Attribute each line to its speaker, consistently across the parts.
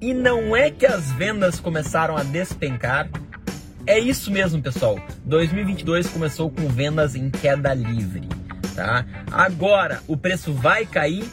Speaker 1: E não é que as vendas começaram a despencar? É isso mesmo, pessoal. 2022 começou com vendas em queda livre, tá? Agora, o preço vai cair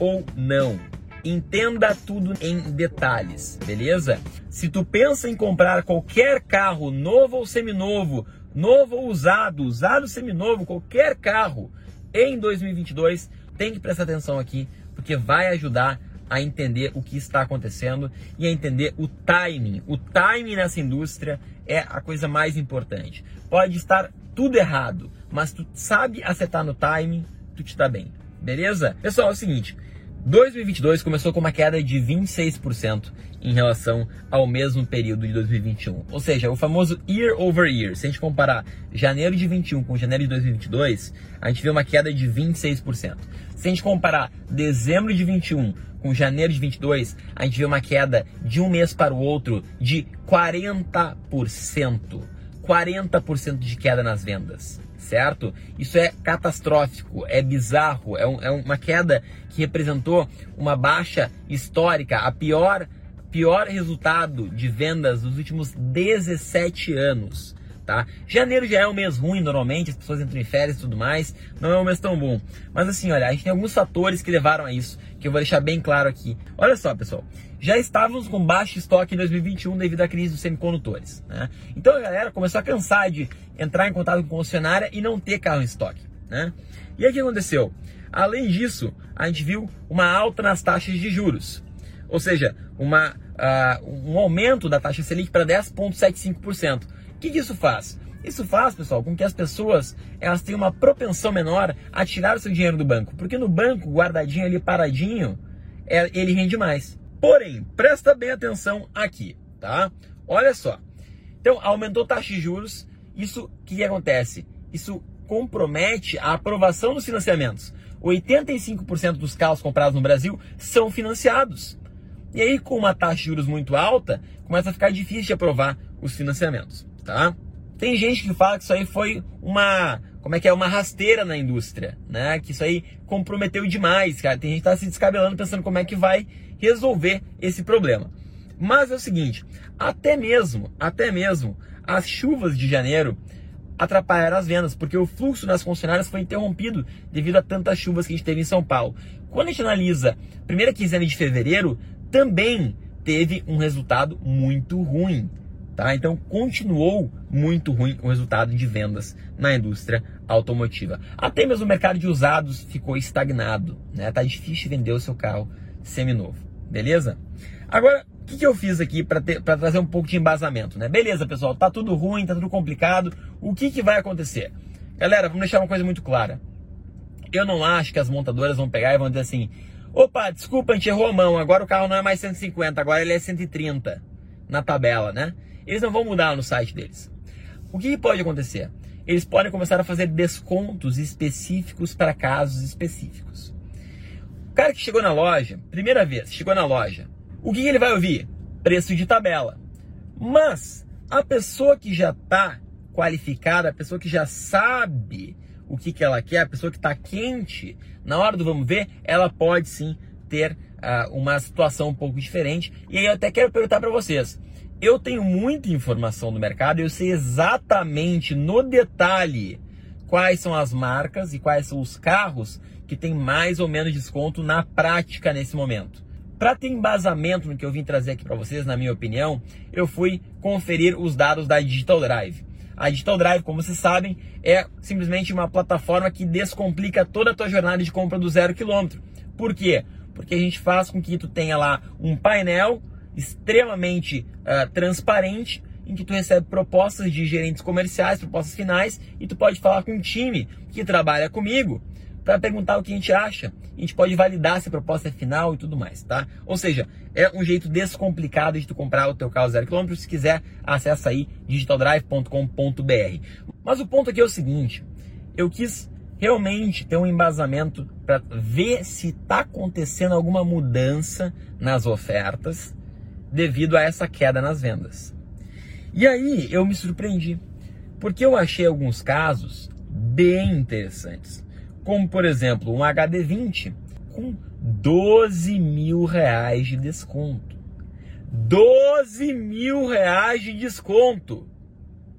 Speaker 1: ou não? Entenda tudo em detalhes, beleza? Se tu pensa em comprar qualquer carro, novo ou seminovo, novo ou usado, usado seminovo, qualquer carro em 2022, tem que prestar atenção aqui, porque vai ajudar a entender o que está acontecendo e a entender o timing. O timing nessa indústria é a coisa mais importante. Pode estar tudo errado, mas tu sabe acertar no timing, tu te dá bem. Beleza? Pessoal, é o seguinte, 2022 começou com uma queda de 26% em relação ao mesmo período de 2021. Ou seja, o famoso year over year. Se a gente comparar janeiro de 21 com janeiro de 2022, a gente vê uma queda de 26%. Se a gente comparar dezembro de 21 com janeiro de 22, a gente vê uma queda de um mês para o outro de 40%. 40% de queda nas vendas certo? Isso é catastrófico, é bizarro, é, um, é uma queda que representou uma baixa histórica, a pior, pior resultado de vendas dos últimos 17 anos. Tá? Janeiro já é um mês ruim normalmente, as pessoas entram em férias e tudo mais, não é um mês tão bom. Mas assim, olha, a gente tem alguns fatores que levaram a isso, que eu vou deixar bem claro aqui. Olha só, pessoal, já estávamos com baixo estoque em 2021 devido à crise dos semicondutores. Né? Então a galera começou a cansar de entrar em contato com concessionária e não ter carro em estoque. Né? E aí o que aconteceu? Além disso, a gente viu uma alta nas taxas de juros, ou seja, uma, uh, um aumento da taxa Selic para 10,75%. O que, que isso faz? Isso faz, pessoal, com que as pessoas elas tenham uma propensão menor a tirar o seu dinheiro do banco, porque no banco, guardadinho ali, paradinho, é, ele rende mais. Porém, presta bem atenção aqui, tá? Olha só. Então, aumentou a taxa de juros, isso o que acontece? Isso compromete a aprovação dos financiamentos. 85% dos carros comprados no Brasil são financiados. E aí, com uma taxa de juros muito alta, começa a ficar difícil de aprovar os financiamentos tá? Tem gente que fala que isso aí foi uma, como é que é, uma rasteira na indústria, né? Que isso aí comprometeu demais, cara. Tem gente que tá se descabelando pensando como é que vai resolver esse problema. Mas é o seguinte, até mesmo, até mesmo as chuvas de janeiro atrapalharam as vendas, porque o fluxo nas concessionárias foi interrompido devido a tantas chuvas que a gente teve em São Paulo. Quando a gente analisa a primeira quinzena de fevereiro, também teve um resultado muito ruim. Tá? Então continuou muito ruim o resultado de vendas na indústria automotiva. Até mesmo o mercado de usados ficou estagnado, né? Tá difícil vender o seu carro seminovo, beleza? Agora, o que, que eu fiz aqui para trazer um pouco de embasamento, né? Beleza, pessoal, tá tudo ruim, tá tudo complicado. O que, que vai acontecer? Galera, vamos deixar uma coisa muito clara. Eu não acho que as montadoras vão pegar e vão dizer assim: opa, desculpa, a gente errou a mão, agora o carro não é mais 150, agora ele é 130 na tabela, né? Eles não vão mudar no site deles. O que pode acontecer? Eles podem começar a fazer descontos específicos para casos específicos. O cara que chegou na loja, primeira vez, chegou na loja, o que ele vai ouvir? Preço de tabela. Mas a pessoa que já está qualificada, a pessoa que já sabe o que, que ela quer, a pessoa que está quente, na hora do vamos ver, ela pode sim ter uh, uma situação um pouco diferente. E aí eu até quero perguntar para vocês: eu tenho muita informação do mercado, eu sei exatamente no detalhe quais são as marcas e quais são os carros que tem mais ou menos desconto na prática nesse momento. Para ter embasamento no que eu vim trazer aqui para vocês, na minha opinião, eu fui conferir os dados da Digital Drive. A Digital Drive, como vocês sabem, é simplesmente uma plataforma que descomplica toda a tua jornada de compra do zero quilômetro. Por quê? Porque a gente faz com que tu tenha lá um painel extremamente uh, transparente em que tu recebe propostas de gerentes comerciais, propostas finais, e tu pode falar com um time que trabalha comigo para perguntar o que a gente acha. A gente pode validar se a proposta é final e tudo mais, tá? Ou seja, é um jeito descomplicado de tu comprar o teu carro zero quilômetro. Se quiser, acessa aí digitaldrive.com.br. Mas o ponto aqui é o seguinte, eu quis realmente ter um embasamento para ver se está acontecendo alguma mudança nas ofertas devido a essa queda nas vendas. E aí eu me surpreendi, porque eu achei alguns casos bem interessantes, como por exemplo um HD20 com 12 mil reais de desconto. 12 mil reais de desconto!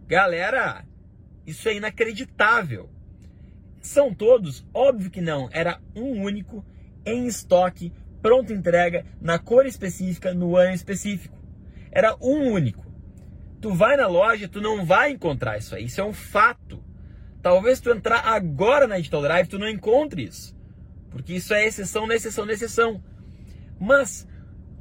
Speaker 1: Galera, isso é inacreditável. São todos? Óbvio que não. Era um único em estoque, pronta entrega, na cor específica, no ano específico. Era um único. Tu vai na loja, tu não vai encontrar isso aí. Isso é um fato. Talvez tu entrar agora na Digital Drive, tu não encontre isso. Porque isso é exceção na exceção na exceção. Mas,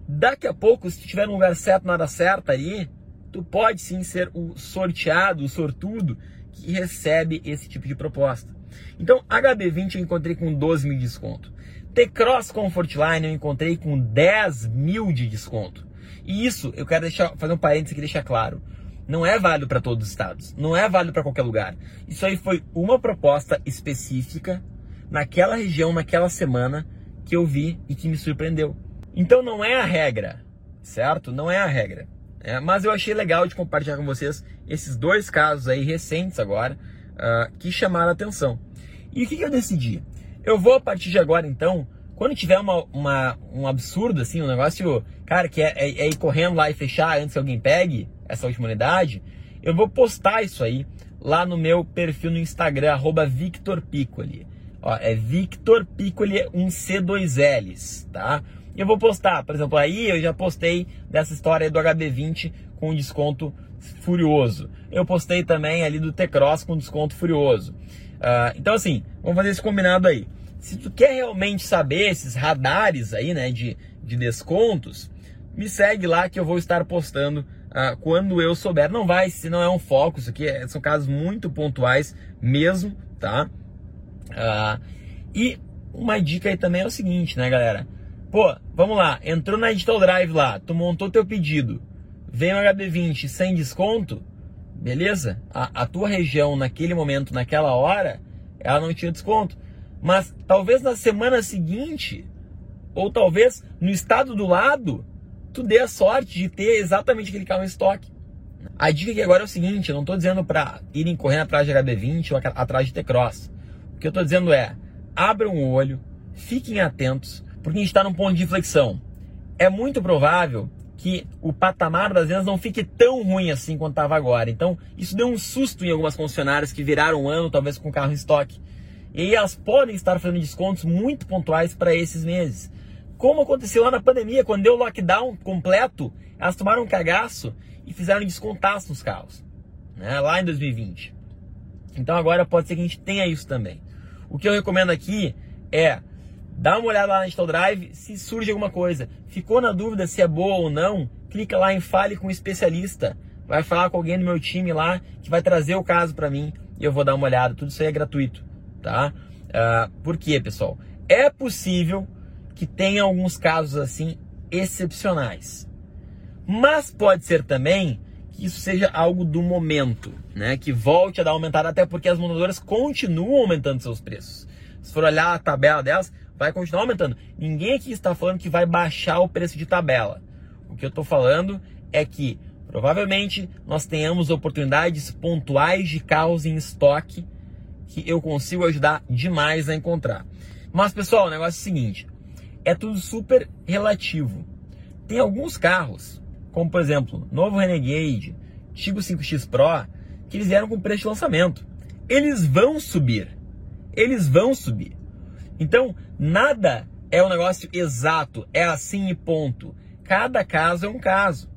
Speaker 1: daqui a pouco, se tiver no lugar certo, na hora certa aí, tu pode sim ser o sorteado, o sortudo, que recebe esse tipo de proposta. Então, HB20 eu encontrei com 12 mil de desconto. T-Cross Comfortline eu encontrei com 10 mil de desconto. E isso, eu quero deixar, fazer um parênteses aqui e deixar claro. Não é válido para todos os estados. Não é válido para qualquer lugar. Isso aí foi uma proposta específica naquela região, naquela semana que eu vi e que me surpreendeu. Então não é a regra, certo? Não é a regra. É, mas eu achei legal de compartilhar com vocês esses dois casos aí recentes agora uh, que chamaram a atenção. E o que, que, eu decidi? Eu vou a partir de agora, então, quando tiver uma, uma um absurdo, assim, um negócio, cara, que é, é, é, ir correndo lá e fechar antes que alguém pegue essa última unidade, eu vou postar isso aí lá no meu perfil no Instagram, arroba Victor Piccoli. Ó, é Victor Piccoli, um C2Ls, tá? E eu vou postar, por exemplo, aí eu já postei dessa história do HB20 com desconto furioso. Eu postei também ali do T-Cross com desconto furioso. Uh, então, assim, vamos fazer esse combinado aí. Se tu quer realmente saber esses radares aí, né, de, de descontos, me segue lá que eu vou estar postando uh, quando eu souber. Não vai, se não é um foco, isso aqui é, são casos muito pontuais mesmo, tá? Uh, e uma dica aí também é o seguinte, né, galera? Pô, vamos lá, entrou na Digital Drive lá, tu montou teu pedido, vem um HB20 sem desconto, beleza? A, a tua região naquele momento, naquela hora, ela não tinha desconto. Mas talvez na semana seguinte, ou talvez no estado do lado, tu dê a sorte de ter exatamente aquele carro em estoque. A dica aqui agora é o seguinte, eu não estou dizendo para irem correndo atrás de HB20 ou atrás de T-Cross. O que eu estou dizendo é, abram o olho, fiquem atentos, porque a gente está num ponto de inflexão. É muito provável que o patamar das vendas não fique tão ruim assim quanto estava agora. Então, isso deu um susto em algumas concessionárias que viraram um ano, talvez com carro em estoque. E elas podem estar fazendo descontos muito pontuais para esses meses. Como aconteceu lá na pandemia, quando deu o lockdown completo, elas tomaram um cagaço e fizeram descontaço nos carros, né, lá em 2020. Então agora pode ser que a gente tenha isso também. O que eu recomendo aqui é Dá uma olhada lá na Digital Drive, se surge alguma coisa. Ficou na dúvida se é boa ou não, clica lá em Fale com um especialista. Vai falar com alguém do meu time lá que vai trazer o caso para mim e eu vou dar uma olhada. Tudo isso aí é gratuito, tá? Uh, por quê, pessoal? É possível que tenha alguns casos assim excepcionais. Mas pode ser também que isso seja algo do momento, né? Que volte a dar aumentada, até porque as montadoras continuam aumentando seus preços. Se for olhar a tabela delas, vai continuar aumentando. Ninguém aqui está falando que vai baixar o preço de tabela. O que eu estou falando é que provavelmente nós tenhamos oportunidades pontuais de carros em estoque que eu consigo ajudar demais a encontrar. Mas pessoal, o negócio é o seguinte: é tudo super relativo. Tem alguns carros, como por exemplo, novo Renegade, Tigo 5X Pro, que eles vieram com preço de lançamento. Eles vão subir. Eles vão subir. Então, nada é um negócio exato, é assim e ponto. Cada caso é um caso.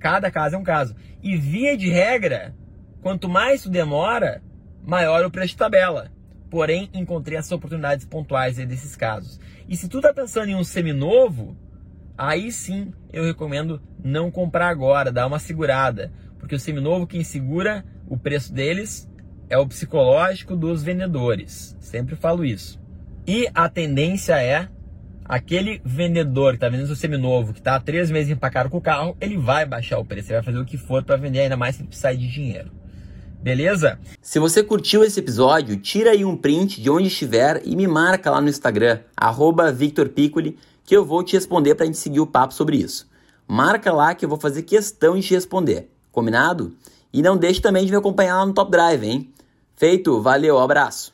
Speaker 1: Cada caso é um caso. E via de regra, quanto mais demora, maior o preço de tabela. Porém, encontrei essas oportunidades pontuais desses casos. E se tu está pensando em um seminovo, aí sim eu recomendo não comprar agora, dar uma segurada. Porque o seminovo, quem segura o preço deles é o psicológico dos vendedores. Sempre falo isso. E a tendência é aquele vendedor que está vendendo seu seminovo, que está há três meses empacado com o carro, ele vai baixar o preço, ele vai fazer o que for para vender, ainda mais se precisar de dinheiro. Beleza?
Speaker 2: Se você curtiu esse episódio, tira aí um print de onde estiver e me marca lá no Instagram, @victorpiccoli, que eu vou te responder para a gente seguir o papo sobre isso. Marca lá que eu vou fazer questão de te responder. Combinado? E não deixe também de me acompanhar lá no Top Drive, hein? Feito, valeu, abraço!